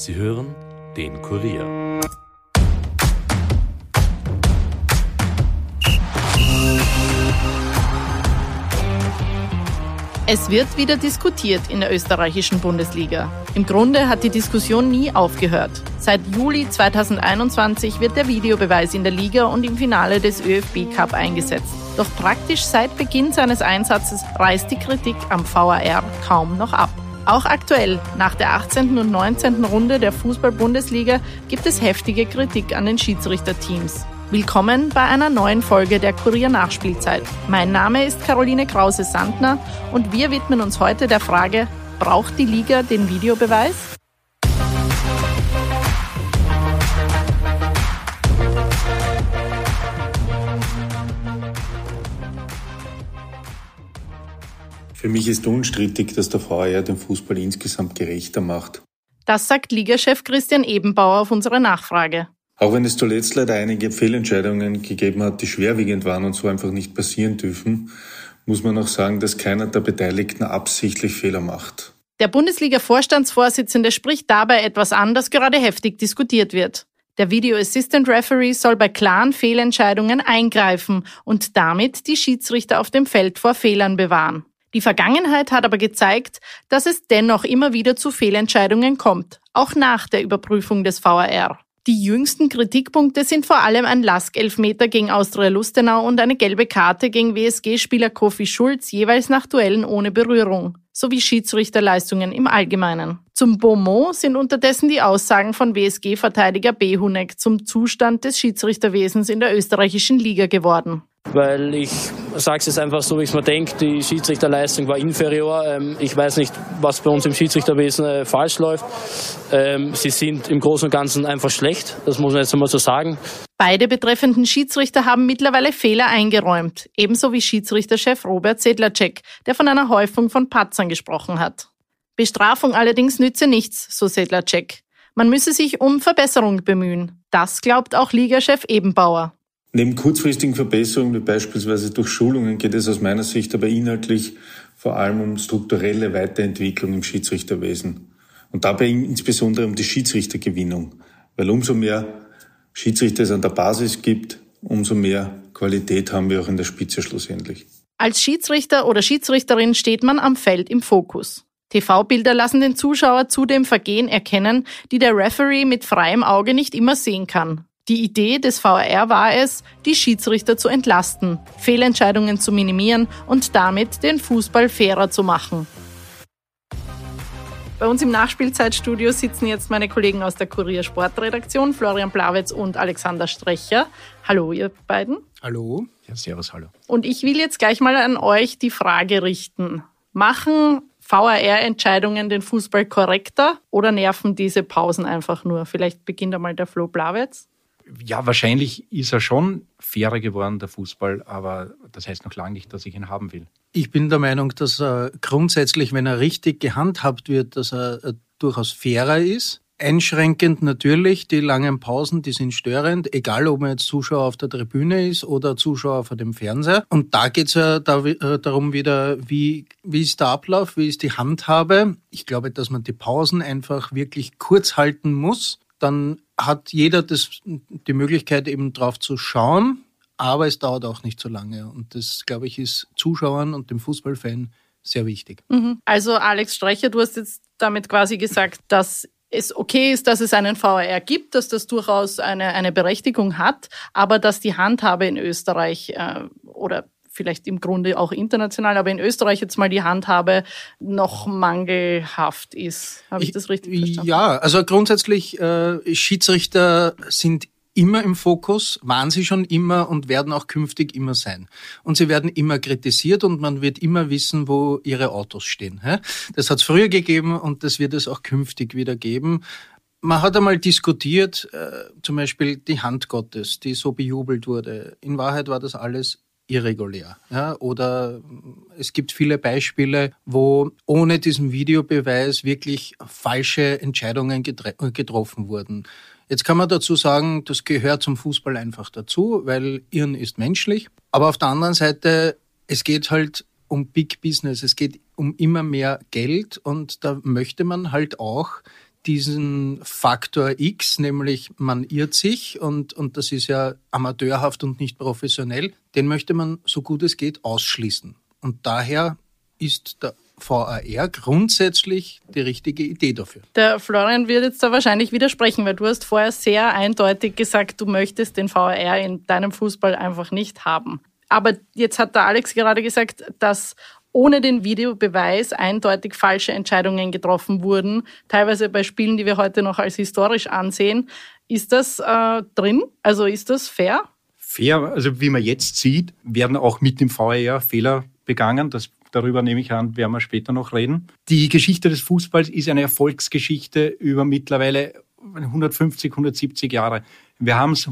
Sie hören den Kurier. Es wird wieder diskutiert in der österreichischen Bundesliga. Im Grunde hat die Diskussion nie aufgehört. Seit Juli 2021 wird der Videobeweis in der Liga und im Finale des ÖFB Cup eingesetzt. Doch praktisch seit Beginn seines Einsatzes reißt die Kritik am VAR kaum noch ab. Auch aktuell, nach der 18. und 19. Runde der Fußball-Bundesliga, gibt es heftige Kritik an den Schiedsrichterteams. Willkommen bei einer neuen Folge der Kurier Nachspielzeit. Mein Name ist Caroline Krause-Sandner und wir widmen uns heute der Frage, braucht die Liga den Videobeweis? Für mich ist unstrittig, dass der VR den Fußball insgesamt gerechter macht. Das sagt Ligachef Christian Ebenbauer auf unsere Nachfrage. Auch wenn es zuletzt leider einige Fehlentscheidungen gegeben hat, die schwerwiegend waren und so einfach nicht passieren dürfen, muss man auch sagen, dass keiner der Beteiligten absichtlich Fehler macht. Der Bundesliga-Vorstandsvorsitzende spricht dabei etwas an, das gerade heftig diskutiert wird. Der Video Assistant Referee soll bei klaren Fehlentscheidungen eingreifen und damit die Schiedsrichter auf dem Feld vor Fehlern bewahren. Die Vergangenheit hat aber gezeigt, dass es dennoch immer wieder zu Fehlentscheidungen kommt, auch nach der Überprüfung des VAR. Die jüngsten Kritikpunkte sind vor allem ein Lask-Elfmeter gegen Austria Lustenau und eine gelbe Karte gegen WSG-Spieler Kofi Schulz, jeweils nach Duellen ohne Berührung, sowie Schiedsrichterleistungen im Allgemeinen. Zum Beaumont sind unterdessen die Aussagen von WSG-Verteidiger Behunek zum Zustand des Schiedsrichterwesens in der österreichischen Liga geworden weil ich sage es jetzt einfach so, wie ich es mir denke, die Schiedsrichterleistung war inferior. Ähm, ich weiß nicht, was bei uns im Schiedsrichterwesen äh, falsch läuft. Ähm, sie sind im Großen und Ganzen einfach schlecht, das muss man jetzt einmal so sagen. Beide betreffenden Schiedsrichter haben mittlerweile Fehler eingeräumt, ebenso wie Schiedsrichterchef Robert Sedlacek, der von einer Häufung von Patzern gesprochen hat. Bestrafung allerdings nütze nichts, so Sedlacek. Man müsse sich um Verbesserung bemühen. Das glaubt auch Ligachef Ebenbauer. Neben kurzfristigen Verbesserungen wie beispielsweise durch Schulungen geht es aus meiner Sicht aber inhaltlich vor allem um strukturelle Weiterentwicklung im Schiedsrichterwesen und dabei insbesondere um die Schiedsrichtergewinnung, weil umso mehr Schiedsrichter es an der Basis gibt, umso mehr Qualität haben wir auch in der Spitze schlussendlich. Als Schiedsrichter oder Schiedsrichterin steht man am Feld im Fokus. TV-Bilder lassen den Zuschauer zudem Vergehen erkennen, die der Referee mit freiem Auge nicht immer sehen kann. Die Idee des VAR war es, die Schiedsrichter zu entlasten, Fehlentscheidungen zu minimieren und damit den Fußball fairer zu machen. Bei uns im Nachspielzeitstudio sitzen jetzt meine Kollegen aus der Kurier Sportredaktion, Florian Blawitz und Alexander Strecher. Hallo, ihr beiden. Hallo. Ja, servus, hallo. Und ich will jetzt gleich mal an euch die Frage richten. Machen VAR-Entscheidungen den Fußball korrekter oder nerven diese Pausen einfach nur? Vielleicht beginnt einmal der Flo Blawitz ja, wahrscheinlich ist er schon fairer geworden, der Fußball, aber das heißt noch lange nicht, dass ich ihn haben will. Ich bin der Meinung, dass er grundsätzlich, wenn er richtig gehandhabt wird, dass er äh, durchaus fairer ist. Einschränkend natürlich, die langen Pausen, die sind störend, egal ob man jetzt Zuschauer auf der Tribüne ist oder Zuschauer vor dem Fernseher. Und da geht es ja äh, darum wieder, wie, wie ist der Ablauf, wie ist die Handhabe. Ich glaube, dass man die Pausen einfach wirklich kurz halten muss. Dann hat jeder das, die Möglichkeit, eben drauf zu schauen, aber es dauert auch nicht so lange. Und das, glaube ich, ist Zuschauern und dem Fußballfan sehr wichtig. Mhm. Also Alex Streicher, du hast jetzt damit quasi gesagt, dass es okay ist, dass es einen VAR gibt, dass das durchaus eine, eine Berechtigung hat, aber dass die Handhabe in Österreich äh, oder vielleicht im Grunde auch international, aber in Österreich jetzt mal die Handhabe noch mangelhaft ist. Habe ich, ich, das richtig verstanden? Ja, also grundsätzlich äh, Schiedsrichter sind immer im Fokus, waren sie schon immer und werden auch künftig immer sein. Und sie werden immer kritisiert und man wird immer wissen, wo ihre Autos stehen. Das hat es früher gegeben und das wird es auch künftig wieder geben. Man hat einmal diskutiert, äh, zum Beispiel die Hand Gottes, die so bejubelt wurde. In Wahrheit war das alles irregulär. Ja? Oder es gibt viele Beispiele, wo ohne diesen Videobeweis wirklich falsche Entscheidungen getroffen wurden. Jetzt kann man dazu sagen, das gehört zum Fußball einfach dazu, weil Irren ist menschlich. Aber auf der anderen Seite, es geht halt um Big Business, es geht um immer mehr Geld und da möchte man halt auch diesen Faktor X, nämlich man irrt sich und, und das ist ja amateurhaft und nicht professionell, den möchte man so gut es geht ausschließen. Und daher ist der VAR grundsätzlich die richtige Idee dafür. Der Florian wird jetzt da wahrscheinlich widersprechen, weil du hast vorher sehr eindeutig gesagt, du möchtest den VAR in deinem Fußball einfach nicht haben. Aber jetzt hat der Alex gerade gesagt, dass ohne den Videobeweis eindeutig falsche Entscheidungen getroffen wurden, teilweise bei Spielen, die wir heute noch als historisch ansehen. Ist das äh, drin? Also ist das fair? Fair, also wie man jetzt sieht, werden auch mit dem VAR Fehler begangen. Das darüber nehme ich an, werden wir später noch reden. Die Geschichte des Fußballs ist eine Erfolgsgeschichte über mittlerweile 150, 170 Jahre. Wir haben es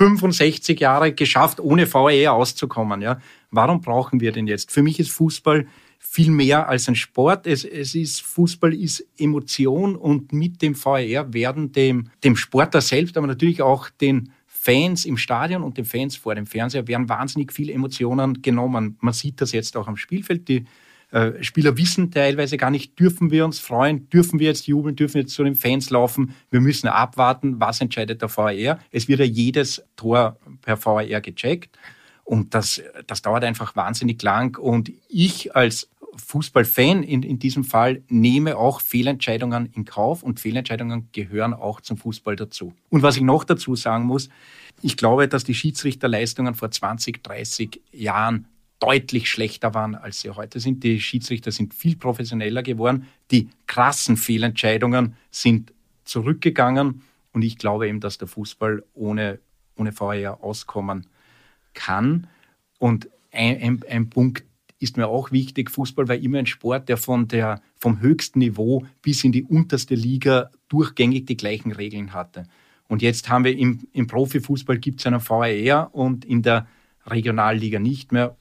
165 Jahre geschafft, ohne VAR auszukommen. Ja. Warum brauchen wir den jetzt? Für mich ist Fußball viel mehr als ein Sport. Es, es ist, Fußball ist Emotion und mit dem VAR werden dem, dem Sportler selbst, aber natürlich auch den Fans im Stadion und den Fans vor dem Fernseher werden wahnsinnig viele Emotionen genommen. Man sieht das jetzt auch am Spielfeld. Die äh, Spieler wissen teilweise gar nicht, dürfen wir uns freuen, dürfen wir jetzt jubeln, dürfen wir jetzt zu den Fans laufen. Wir müssen abwarten, was entscheidet der VAR. Es wird ja jedes Tor per VAR gecheckt. Und das, das dauert einfach wahnsinnig lang. Und ich als Fußballfan in, in diesem Fall nehme auch Fehlentscheidungen in Kauf und Fehlentscheidungen gehören auch zum Fußball dazu. Und was ich noch dazu sagen muss, ich glaube, dass die Schiedsrichterleistungen vor 20, 30 Jahren deutlich schlechter waren, als sie heute sind. Die Schiedsrichter sind viel professioneller geworden. Die krassen Fehlentscheidungen sind zurückgegangen. Und ich glaube eben, dass der Fußball ohne, ohne VAR auskommen kann. Und ein, ein, ein Punkt, ist mir auch wichtig. Fußball war immer ein Sport, der von der, vom höchsten Niveau bis in die unterste Liga durchgängig die gleichen Regeln hatte. Und jetzt haben wir im, im Profifußball gibt es einen VAR und in der Regionalliga nicht mehr.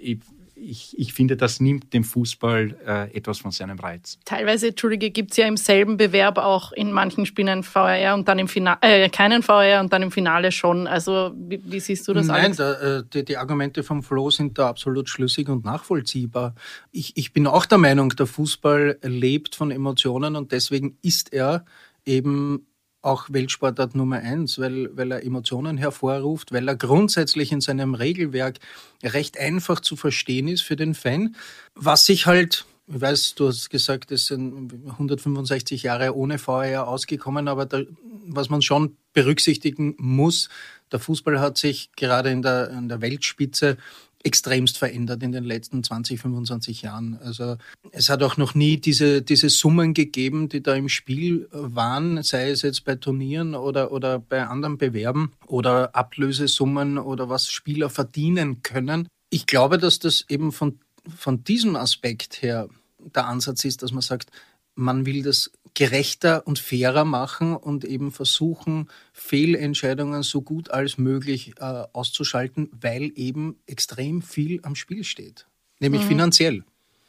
Ich, ich, ich finde, das nimmt dem Fußball äh, etwas von seinem Reiz. Teilweise, Entschuldige, gibt es ja im selben Bewerb auch in manchen Spielen VR und dann im Finale, äh, keinen VR und dann im Finale schon. Also wie, wie siehst du das Nein, da, äh, die, die, Argumente vom Flo sind da absolut schlüssig und nachvollziehbar. Ich, ich bin auch der Meinung, der Fußball lebt von Emotionen und deswegen ist er eben auch Weltsportart Nummer eins, weil, weil er Emotionen hervorruft, weil er grundsätzlich in seinem Regelwerk recht einfach zu verstehen ist für den Fan. Was sich halt, ich weiß, du hast gesagt, es sind 165 Jahre ohne VR ausgekommen, aber da, was man schon berücksichtigen muss, der Fußball hat sich gerade in der, in der Weltspitze extremst verändert in den letzten 20, 25 Jahren. Also es hat auch noch nie diese, diese Summen gegeben, die da im Spiel waren, sei es jetzt bei Turnieren oder, oder bei anderen Bewerben oder Ablösesummen oder was Spieler verdienen können. Ich glaube, dass das eben von, von diesem Aspekt her der Ansatz ist, dass man sagt, man will das gerechter und fairer machen und eben versuchen, Fehlentscheidungen so gut als möglich äh, auszuschalten, weil eben extrem viel am Spiel steht, nämlich mhm. finanziell.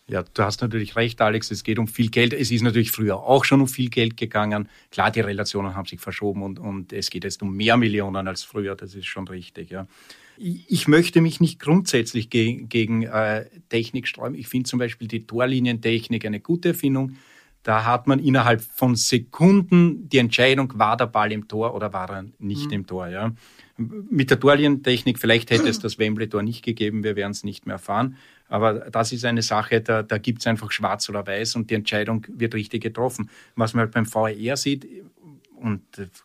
Ja, du hast natürlich recht, Alex. Es geht um viel Geld. Es ist natürlich früher auch schon um viel Geld gegangen. Klar, die Relationen haben sich verschoben und, und es geht jetzt um mehr Millionen als früher. Das ist schon richtig. Ja. Ich möchte mich nicht grundsätzlich gegen, gegen äh, Technik sträuben. Ich finde zum Beispiel die Torlinientechnik eine gute Erfindung. Da hat man innerhalb von Sekunden die Entscheidung, war der Ball im Tor oder war er nicht mhm. im Tor. Ja. Mit der Torlinientechnik, vielleicht hätte es das Wembley-Tor nicht gegeben, wir werden es nicht mehr erfahren. Aber das ist eine Sache, da, da gibt es einfach schwarz oder weiß und die Entscheidung wird richtig getroffen. Was man halt beim VAR sieht, und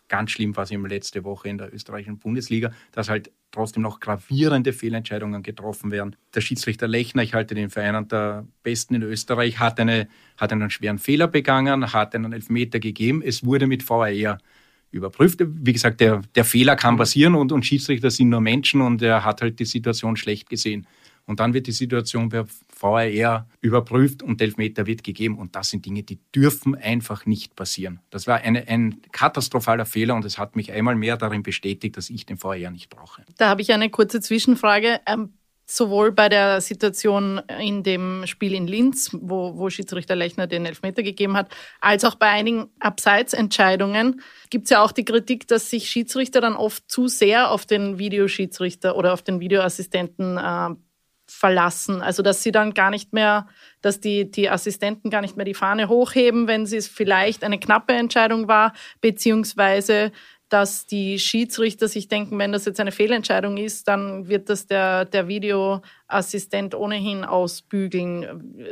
ganz schlimm war es eben letzte Woche in der österreichischen Bundesliga, dass halt trotzdem noch gravierende Fehlentscheidungen getroffen werden. Der Schiedsrichter Lechner, ich halte den für einen der besten in Österreich, hat, eine, hat einen schweren Fehler begangen, hat einen Elfmeter gegeben. Es wurde mit VAR überprüft. Wie gesagt, der, der Fehler kann passieren und, und Schiedsrichter sind nur Menschen und er hat halt die Situation schlecht gesehen. Und dann wird die Situation per VAR überprüft und Elfmeter wird gegeben. Und das sind Dinge, die dürfen einfach nicht passieren. Das war eine, ein katastrophaler Fehler und es hat mich einmal mehr darin bestätigt, dass ich den VAR nicht brauche. Da habe ich eine kurze Zwischenfrage. Ähm sowohl bei der Situation in dem Spiel in Linz, wo, wo Schiedsrichter Lechner den Elfmeter gegeben hat, als auch bei einigen Abseitsentscheidungen gibt es ja auch die Kritik, dass sich Schiedsrichter dann oft zu sehr auf den Videoschiedsrichter oder auf den Videoassistenten äh, verlassen. Also dass sie dann gar nicht mehr, dass die, die Assistenten gar nicht mehr die Fahne hochheben, wenn es vielleicht eine knappe Entscheidung war, beziehungsweise dass die Schiedsrichter sich denken, wenn das jetzt eine Fehlentscheidung ist, dann wird das der, der Videoassistent ohnehin ausbügeln.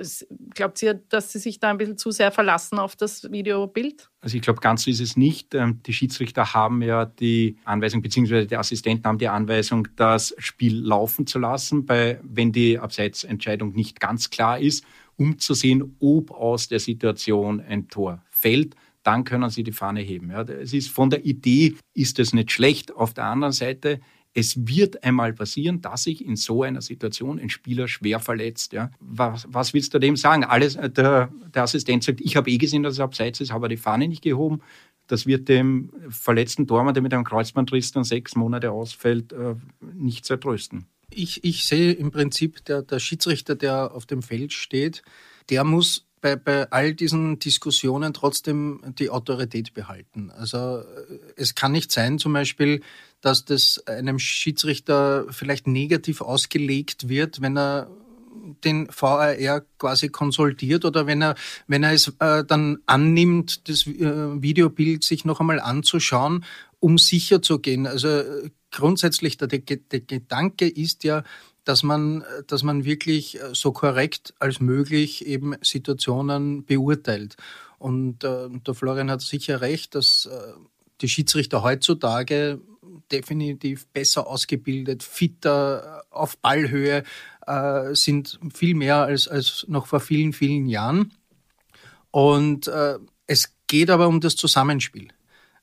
Glaubt ihr, dass sie sich da ein bisschen zu sehr verlassen auf das Videobild? Also ich glaube, ganz so ist es nicht. Ähm, die Schiedsrichter haben ja die Anweisung, beziehungsweise die Assistenten haben die Anweisung, das Spiel laufen zu lassen, bei, wenn die Abseitsentscheidung nicht ganz klar ist, um zu sehen, ob aus der Situation ein Tor fällt dann können sie die Fahne heben. Ja, es ist von der Idee ist es nicht schlecht. Auf der anderen Seite, es wird einmal passieren, dass sich in so einer Situation ein Spieler schwer verletzt. Ja. Was, was willst du dem sagen? Alles, äh, der, der Assistent sagt, ich habe eh gesehen, dass es abseits ist, habe die Fahne nicht gehoben. Das wird dem verletzten Tormann, der mit einem Kreuzbandriss dann sechs Monate ausfällt, äh, nicht zertrösten. Ich, ich sehe im Prinzip, der, der Schiedsrichter, der auf dem Feld steht, der muss bei, bei all diesen Diskussionen trotzdem die Autorität behalten. Also es kann nicht sein, zum Beispiel, dass das einem Schiedsrichter vielleicht negativ ausgelegt wird, wenn er den VAR quasi konsultiert oder wenn er, wenn er es äh, dann annimmt, das äh, Videobild sich noch einmal anzuschauen, um sicher zu gehen. Also grundsätzlich der, der, der Gedanke ist ja, dass man, dass man wirklich äh, so korrekt als möglich eben Situationen beurteilt. Und äh, der Florian hat sicher recht, dass äh, die Schiedsrichter heutzutage definitiv besser ausgebildet, fitter, äh, auf Ballhöhe äh, sind, viel mehr als, als noch vor vielen, vielen Jahren. Und äh, es geht aber um das Zusammenspiel.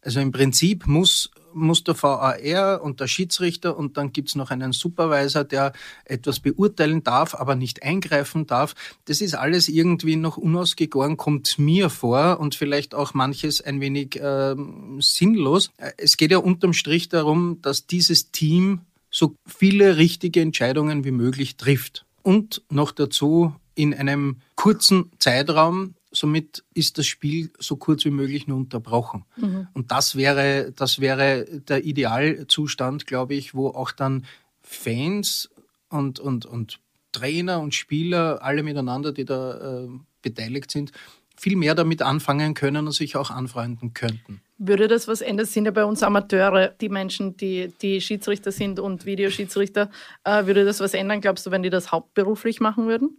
Also im Prinzip muss muss der VAR und der Schiedsrichter und dann gibt's noch einen Supervisor, der etwas beurteilen darf, aber nicht eingreifen darf. Das ist alles irgendwie noch unausgegoren, kommt mir vor und vielleicht auch manches ein wenig äh, sinnlos. Es geht ja unterm Strich darum, dass dieses Team so viele richtige Entscheidungen wie möglich trifft. Und noch dazu in einem kurzen Zeitraum, Somit ist das Spiel so kurz wie möglich nur unterbrochen. Mhm. Und das wäre, das wäre der Idealzustand, glaube ich, wo auch dann Fans und, und, und Trainer und Spieler, alle miteinander, die da äh, beteiligt sind, viel mehr damit anfangen können und sich auch anfreunden könnten. Würde das was ändern? Sind ja bei uns Amateure, die Menschen, die, die Schiedsrichter sind und Videoschiedsrichter. Äh, würde das was ändern, glaubst du, wenn die das hauptberuflich machen würden?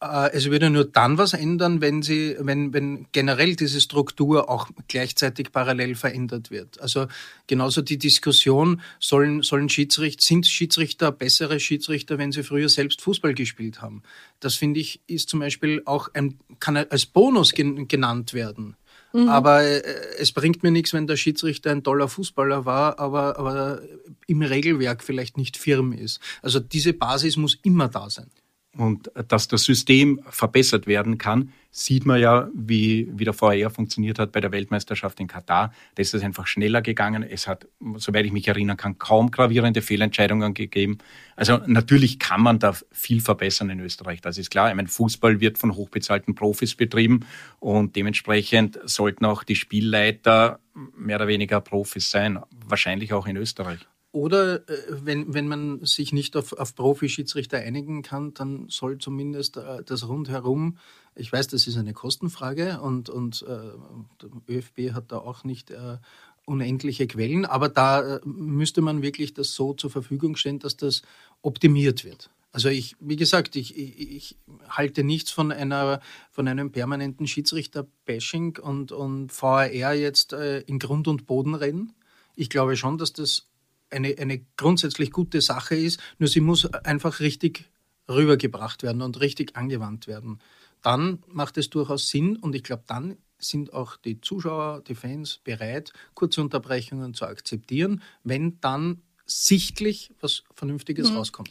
Äh, es würde nur dann was ändern, wenn sie, wenn, wenn generell diese Struktur auch gleichzeitig parallel verändert wird. Also genauso die Diskussion, sollen, sollen Schiedsrichter, sind Schiedsrichter bessere Schiedsrichter, wenn sie früher selbst Fußball gespielt haben? Das finde ich, ist zum Beispiel auch ein, kann als Bonus genannt werden. Mhm. Aber äh, es bringt mir nichts, wenn der Schiedsrichter ein toller Fußballer war, aber, aber im Regelwerk vielleicht nicht firm ist. Also diese Basis muss immer da sein. Und dass das System verbessert werden kann, sieht man ja, wie, wie der VR funktioniert hat bei der Weltmeisterschaft in Katar. Da ist es einfach schneller gegangen. Es hat, soweit ich mich erinnern kann, kaum gravierende Fehlentscheidungen gegeben. Also natürlich kann man da viel verbessern in Österreich. Das ist klar. Ich meine, Fußball wird von hochbezahlten Profis betrieben und dementsprechend sollten auch die Spielleiter mehr oder weniger Profis sein. Wahrscheinlich auch in Österreich. Oder äh, wenn, wenn man sich nicht auf, auf Profi-Schiedsrichter einigen kann, dann soll zumindest äh, das rundherum, ich weiß, das ist eine Kostenfrage und, und äh, ÖFB hat da auch nicht äh, unendliche Quellen, aber da äh, müsste man wirklich das so zur Verfügung stellen, dass das optimiert wird. Also ich, wie gesagt, ich, ich, ich halte nichts von einer von einem permanenten Schiedsrichter-Bashing und, und VAR jetzt äh, in Grund und Boden reden. Ich glaube schon, dass das eine, eine grundsätzlich gute Sache ist, nur sie muss einfach richtig rübergebracht werden und richtig angewandt werden. Dann macht es durchaus Sinn und ich glaube, dann sind auch die Zuschauer, die Fans bereit, kurze Unterbrechungen zu akzeptieren, wenn dann sichtlich was Vernünftiges mhm. rauskommt.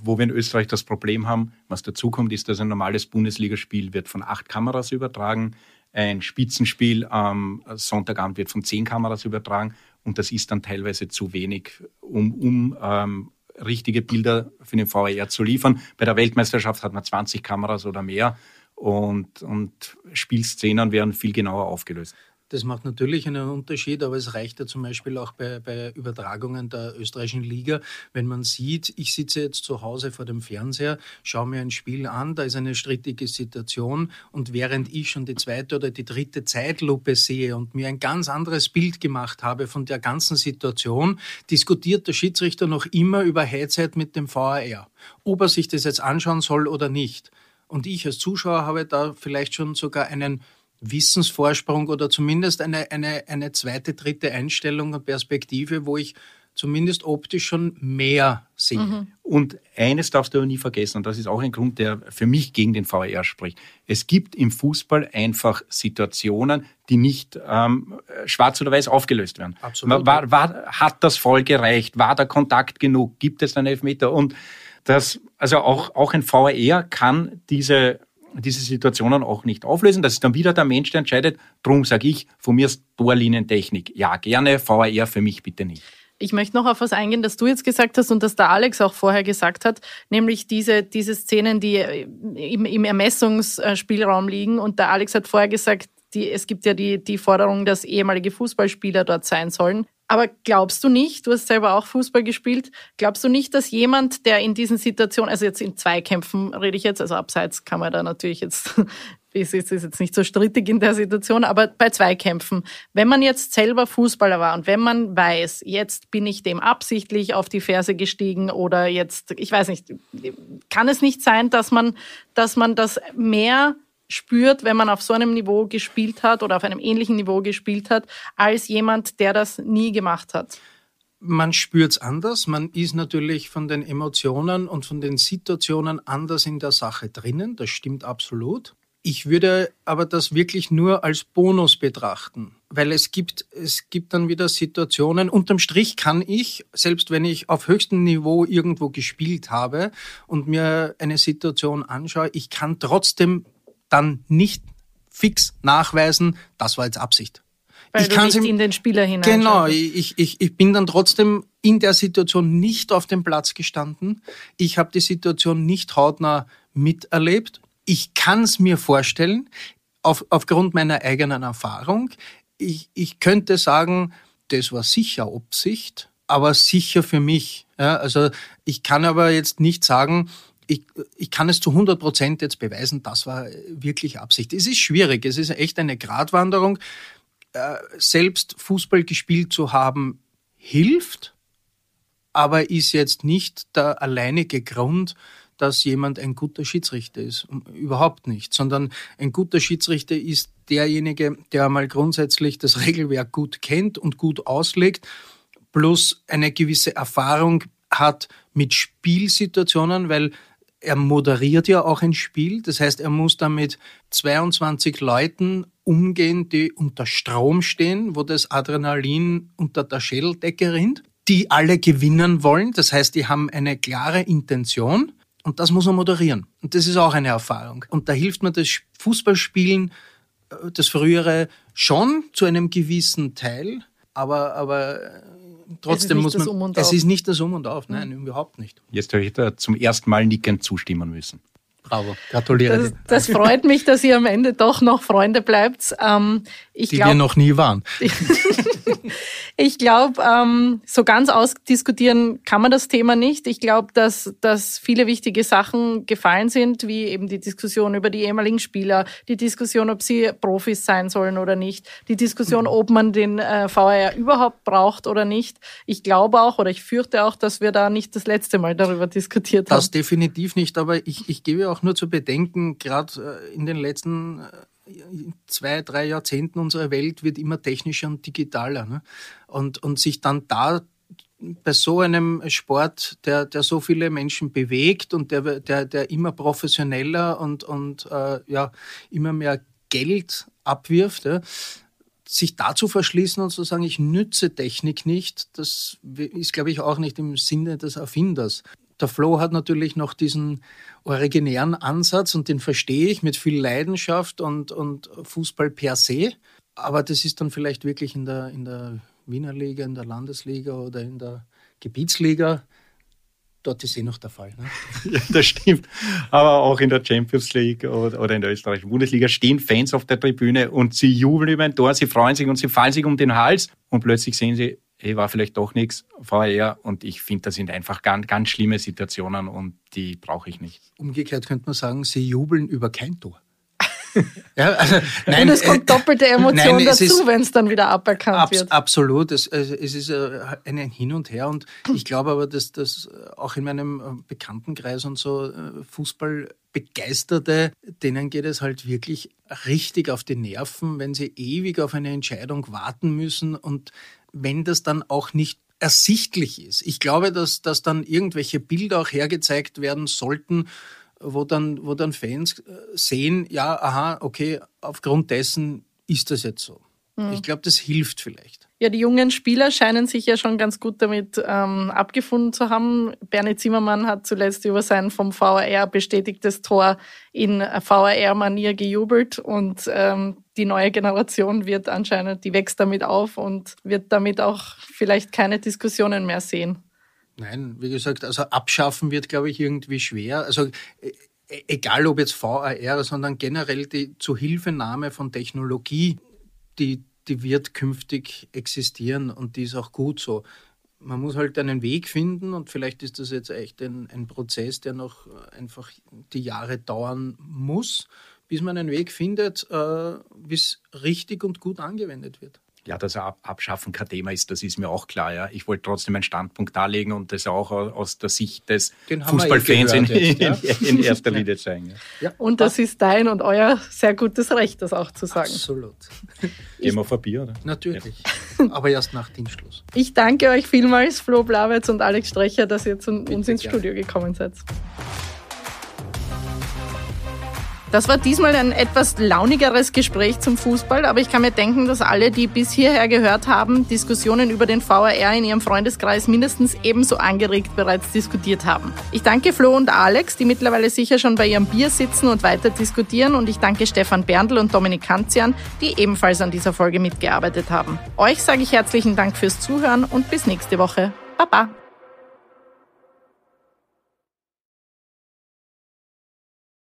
Wo wir in Österreich das Problem haben, was dazukommt, ist, dass ein normales Bundesligaspiel wird von acht Kameras übertragen. Ein Spitzenspiel am Sonntagabend wird von zehn Kameras übertragen. Und das ist dann teilweise zu wenig, um, um ähm, richtige Bilder für den VAR zu liefern. Bei der Weltmeisterschaft hat man 20 Kameras oder mehr und, und Spielszenen werden viel genauer aufgelöst. Das macht natürlich einen Unterschied, aber es reicht ja zum Beispiel auch bei, bei Übertragungen der österreichischen Liga, wenn man sieht, ich sitze jetzt zu Hause vor dem Fernseher, schaue mir ein Spiel an, da ist eine strittige Situation und während ich schon die zweite oder die dritte Zeitlupe sehe und mir ein ganz anderes Bild gemacht habe von der ganzen Situation, diskutiert der Schiedsrichter noch immer über Headset mit dem VAR, ob er sich das jetzt anschauen soll oder nicht. Und ich als Zuschauer habe da vielleicht schon sogar einen Wissensvorsprung oder zumindest eine, eine, eine zweite, dritte Einstellung und Perspektive, wo ich zumindest optisch schon mehr sehe. Mhm. Und eines darfst du aber nie vergessen, und das ist auch ein Grund, der für mich gegen den VR spricht. Es gibt im Fußball einfach Situationen, die nicht ähm, schwarz oder weiß aufgelöst werden. Absolut. War, war, hat das voll gereicht? War der Kontakt genug? Gibt es einen Elfmeter? Und das, also auch, auch ein VR kann diese diese Situationen auch nicht auflösen. Das ist dann wieder der Mensch, der entscheidet. Drum sage ich, von mir ist Torlinientechnik. Ja, gerne, VAR für mich bitte nicht. Ich möchte noch auf was eingehen, das du jetzt gesagt hast und das der Alex auch vorher gesagt hat, nämlich diese, diese Szenen, die im, im Ermessungsspielraum liegen. Und der Alex hat vorher gesagt, die, es gibt ja die, die Forderung, dass ehemalige Fußballspieler dort sein sollen. Aber glaubst du nicht, du hast selber auch Fußball gespielt, glaubst du nicht, dass jemand, der in diesen Situationen, also jetzt in Zweikämpfen rede ich jetzt, also abseits kann man da natürlich jetzt, es ist jetzt nicht so strittig in der Situation, aber bei Zweikämpfen, wenn man jetzt selber Fußballer war und wenn man weiß, jetzt bin ich dem absichtlich auf die Ferse gestiegen oder jetzt, ich weiß nicht, kann es nicht sein, dass man, dass man das mehr spürt, wenn man auf so einem Niveau gespielt hat oder auf einem ähnlichen Niveau gespielt hat, als jemand, der das nie gemacht hat? Man spürt es anders. Man ist natürlich von den Emotionen und von den Situationen anders in der Sache drinnen. Das stimmt absolut. Ich würde aber das wirklich nur als Bonus betrachten, weil es gibt, es gibt dann wieder Situationen. Unterm Strich kann ich, selbst wenn ich auf höchstem Niveau irgendwo gespielt habe und mir eine Situation anschaue, ich kann trotzdem dann nicht fix nachweisen, das war jetzt Absicht. Weil ich kann in den Spieler hinein. Genau, ich, ich, ich bin dann trotzdem in der Situation nicht auf dem Platz gestanden. Ich habe die Situation nicht hautnah miterlebt. Ich kann es mir vorstellen, auf, aufgrund meiner eigenen Erfahrung. Ich, ich könnte sagen, das war sicher Absicht, aber sicher für mich. Ja, also ich kann aber jetzt nicht sagen, ich, ich kann es zu 100 Prozent jetzt beweisen, das war wirklich Absicht. Es ist schwierig, es ist echt eine Gratwanderung. Äh, selbst Fußball gespielt zu haben, hilft, aber ist jetzt nicht der alleinige Grund, dass jemand ein guter Schiedsrichter ist. Überhaupt nicht. Sondern ein guter Schiedsrichter ist derjenige, der mal grundsätzlich das Regelwerk gut kennt und gut auslegt, plus eine gewisse Erfahrung hat mit Spielsituationen, weil er moderiert ja auch ein Spiel. Das heißt, er muss da mit 22 Leuten umgehen, die unter Strom stehen, wo das Adrenalin unter der Schädeldecke rinnt, die alle gewinnen wollen. Das heißt, die haben eine klare Intention und das muss er moderieren. Und das ist auch eine Erfahrung. Und da hilft mir das Fußballspielen, äh, das frühere schon zu einem gewissen Teil, aber, aber trotzdem muss man. Um es ist nicht das Um und Auf, nein, überhaupt nicht. Jetzt habe ich da zum ersten Mal nickend zustimmen müssen. Bravo, gratuliere. Das, das freut mich, dass ihr am Ende doch noch Freunde bleibt. Ähm, ich Die glaub, wir noch nie waren. ich glaube, ähm, so ganz ausdiskutieren kann man das Thema nicht. Ich glaube, dass, dass viele wichtige Sachen gefallen sind, wie eben die Diskussion über die ehemaligen Spieler, die Diskussion, ob sie Profis sein sollen oder nicht, die Diskussion, mhm. ob man den äh, VR überhaupt braucht oder nicht. Ich glaube auch oder ich fürchte auch, dass wir da nicht das letzte Mal darüber diskutiert das haben. Das definitiv nicht, aber ich, ich gebe auch nur zu bedenken, gerade äh, in den letzten äh, zwei, drei Jahrzehnten unserer Welt wird immer technischer und digitaler. Ne? Und, und sich dann da bei so einem Sport, der, der so viele Menschen bewegt und der, der, der immer professioneller und, und äh, ja, immer mehr Geld abwirft, ja, sich dazu verschließen und zu sagen, ich nütze Technik nicht, das ist, glaube ich, auch nicht im Sinne des Erfinders. Der Flo hat natürlich noch diesen originären Ansatz und den verstehe ich mit viel Leidenschaft und, und Fußball per se. Aber das ist dann vielleicht wirklich in der, in der Wiener Liga, in der Landesliga oder in der Gebietsliga dort ist eh noch der Fall. Ne? ja, das stimmt. Aber auch in der Champions League oder in der österreichischen Bundesliga stehen Fans auf der Tribüne und sie jubeln über ein Tor, sie freuen sich und sie fallen sich um den Hals und plötzlich sehen sie, hey, war vielleicht doch nichts, VR. Und ich finde, das sind einfach ganz, ganz schlimme Situationen und die brauche ich nicht. Umgekehrt könnte man sagen, sie jubeln über kein Tor. ja, also, nein, und es kommt äh, doppelte Emotion nein, dazu, wenn es dann wieder aberkannt abs wird. Absolut, es, es ist äh, ein Hin und Her und ich glaube aber, dass das auch in meinem äh, Bekanntenkreis und so Fußballbegeisterte, denen geht es halt wirklich richtig auf die Nerven, wenn sie ewig auf eine Entscheidung warten müssen und wenn das dann auch nicht ersichtlich ist. Ich glaube, dass, dass dann irgendwelche Bilder auch hergezeigt werden sollten, wo dann, wo dann Fans äh, sehen, ja, aha, okay, aufgrund dessen ist das jetzt so. Mhm. Ich glaube, das hilft vielleicht. Ja, die jungen Spieler scheinen sich ja schon ganz gut damit ähm, abgefunden zu haben. Bernie Zimmermann hat zuletzt über sein vom VAR bestätigtes Tor in VAR-Manier gejubelt und ähm, die neue Generation wird anscheinend, die wächst damit auf und wird damit auch vielleicht keine Diskussionen mehr sehen. Nein, wie gesagt, also abschaffen wird, glaube ich, irgendwie schwer. Also e, e, egal ob jetzt VAR, sondern generell die Zuhilfenahme von Technologie, die, die wird künftig existieren und die ist auch gut so. Man muss halt einen Weg finden und vielleicht ist das jetzt echt ein, ein Prozess, der noch einfach die Jahre dauern muss, bis man einen Weg findet, äh, wie es richtig und gut angewendet wird ja, dass er Abschaffen kein Thema ist, das ist mir auch klar. Ja. Ich wollte trotzdem einen Standpunkt darlegen und das auch aus der Sicht des Fußballfans in, in, in, erster Linie zeigen. Ja. Und das ist dein und euer sehr gutes Recht, das auch zu sagen. Absolut. Gehen wir vor Bier, oder? Natürlich. Aber erst nach Dienstschluss. Ich danke euch vielmals, Flo Blawitz und Alex Strecher, dass ihr zu uns ins Studio gekommen seid. Das war diesmal ein etwas launigeres Gespräch zum Fußball, aber ich kann mir denken, dass alle, die bis hierher gehört haben, Diskussionen über den VAR in ihrem Freundeskreis mindestens ebenso angeregt bereits diskutiert haben. Ich danke Flo und Alex, die mittlerweile sicher schon bei ihrem Bier sitzen und weiter diskutieren und ich danke Stefan Berndl und Dominik Kanzian, die ebenfalls an dieser Folge mitgearbeitet haben. Euch sage ich herzlichen Dank fürs Zuhören und bis nächste Woche. Baba!